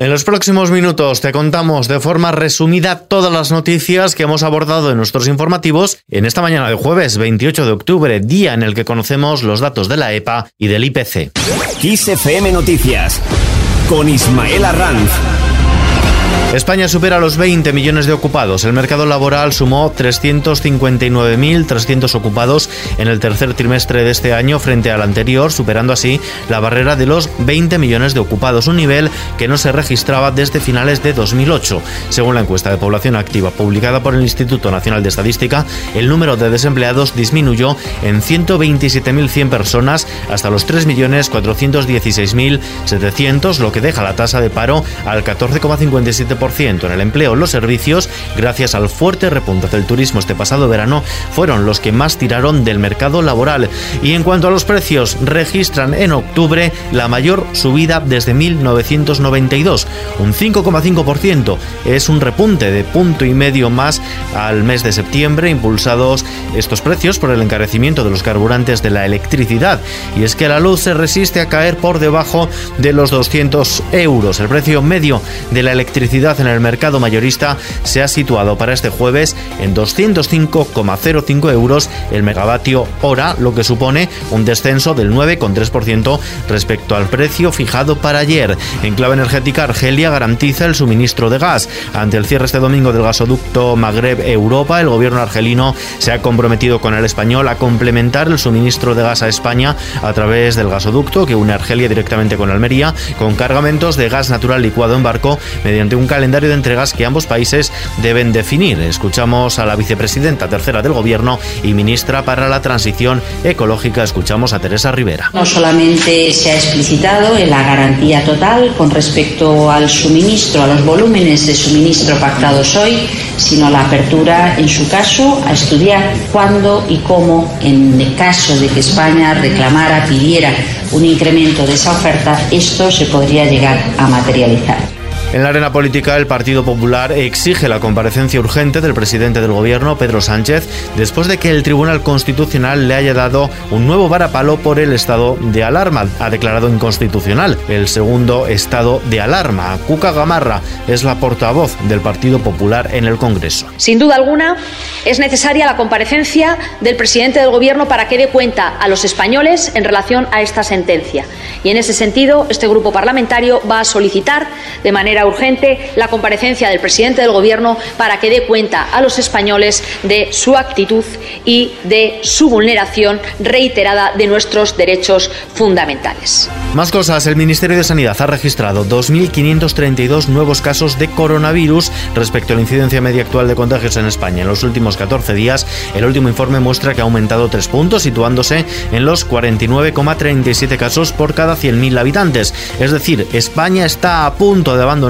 En los próximos minutos te contamos de forma resumida todas las noticias que hemos abordado en nuestros informativos en esta mañana de jueves 28 de octubre, día en el que conocemos los datos de la EPA y del IPC. XFM Noticias con Ismael Arranz. España supera los 20 millones de ocupados. El mercado laboral sumó 359.300 ocupados en el tercer trimestre de este año frente al anterior, superando así la barrera de los 20 millones de ocupados, un nivel que no se registraba desde finales de 2008. Según la encuesta de población activa publicada por el Instituto Nacional de Estadística, el número de desempleados disminuyó en 127.100 personas hasta los 3.416.700, lo que deja la tasa de paro al 14,57% en el empleo. Los servicios, gracias al fuerte repunte del turismo este pasado verano, fueron los que más tiraron del mercado laboral. Y en cuanto a los precios, registran en octubre la mayor subida desde 1992, un 5,5%. Es un repunte de punto y medio más al mes de septiembre, impulsados estos precios por el encarecimiento de los carburantes de la electricidad. Y es que la luz se resiste a caer por debajo de los 200 euros. El precio medio de la electricidad en el mercado mayorista se ha situado para este jueves en 205,05 euros el megavatio hora, lo que supone un descenso del 9,3% respecto al precio fijado para ayer. En clave energética, Argelia garantiza el suministro de gas. Ante el cierre este domingo del gasoducto Magreb-Europa, el gobierno argelino se ha comprometido con el español a complementar el suministro de gas a España a través del gasoducto que une Argelia directamente con Almería, con cargamentos de gas natural licuado en barco mediante un calendario de entregas que ambos países deben definir. Escuchamos a la vicepresidenta tercera del Gobierno y ministra para la Transición Ecológica. Escuchamos a Teresa Rivera. No solamente se ha explicitado en la garantía total con respecto al suministro, a los volúmenes de suministro pactados hoy, sino la apertura, en su caso, a estudiar cuándo y cómo, en caso de que España reclamara, pidiera un incremento de esa oferta, esto se podría llegar a materializar. En la arena política, el Partido Popular exige la comparecencia urgente del presidente del gobierno, Pedro Sánchez, después de que el Tribunal Constitucional le haya dado un nuevo varapalo por el estado de alarma. Ha declarado inconstitucional el segundo estado de alarma. Cuca Gamarra es la portavoz del Partido Popular en el Congreso. Sin duda alguna, es necesaria la comparecencia del presidente del gobierno para que dé cuenta a los españoles en relación a esta sentencia. Y en ese sentido, este grupo parlamentario va a solicitar de manera urgente la comparecencia del presidente del Gobierno para que dé cuenta a los españoles de su actitud y de su vulneración reiterada de nuestros derechos fundamentales. Más cosas, el Ministerio de Sanidad ha registrado 2.532 nuevos casos de coronavirus respecto a la incidencia media actual de contagios en España. En los últimos 14 días, el último informe muestra que ha aumentado 3 puntos, situándose en los 49,37 casos por cada 100.000 habitantes. Es decir, España está a punto de abandonar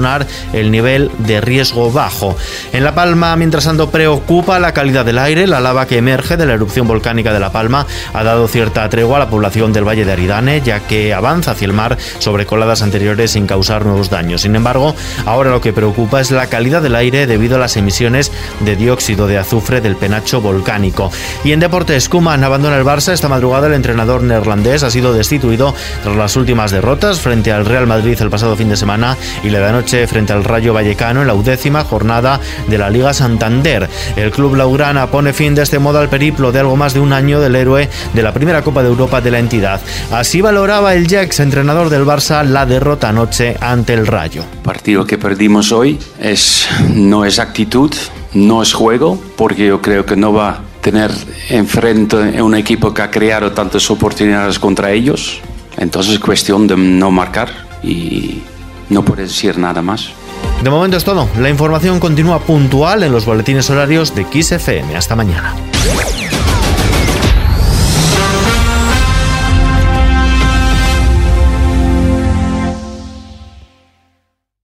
el nivel de riesgo bajo. En La Palma, mientras tanto, preocupa la calidad del aire. La lava que emerge de la erupción volcánica de La Palma ha dado cierta tregua a la población del Valle de Aridane, ya que avanza hacia el mar sobre coladas anteriores sin causar nuevos daños. Sin embargo, ahora lo que preocupa es la calidad del aire debido a las emisiones de dióxido de azufre del penacho volcánico. Y en deportes, Kuman abandona el Barça. Esta madrugada el entrenador neerlandés ha sido destituido tras las últimas derrotas frente al Real Madrid el pasado fin de semana y le da noche frente al Rayo Vallecano en la undécima jornada de la Liga Santander. El club Laurana pone fin de este modo al periplo de algo más de un año del héroe de la primera Copa de Europa de la entidad. Así valoraba el Jax, entrenador del Barça, la derrota anoche ante el Rayo. El partido que perdimos hoy es, no es actitud, no es juego, porque yo creo que no va a tener enfrente un equipo que ha creado tantas oportunidades contra ellos. Entonces es cuestión de no marcar y no puedes decir nada más. De momento es todo. La información continúa puntual en los boletines horarios de XFM. Hasta mañana.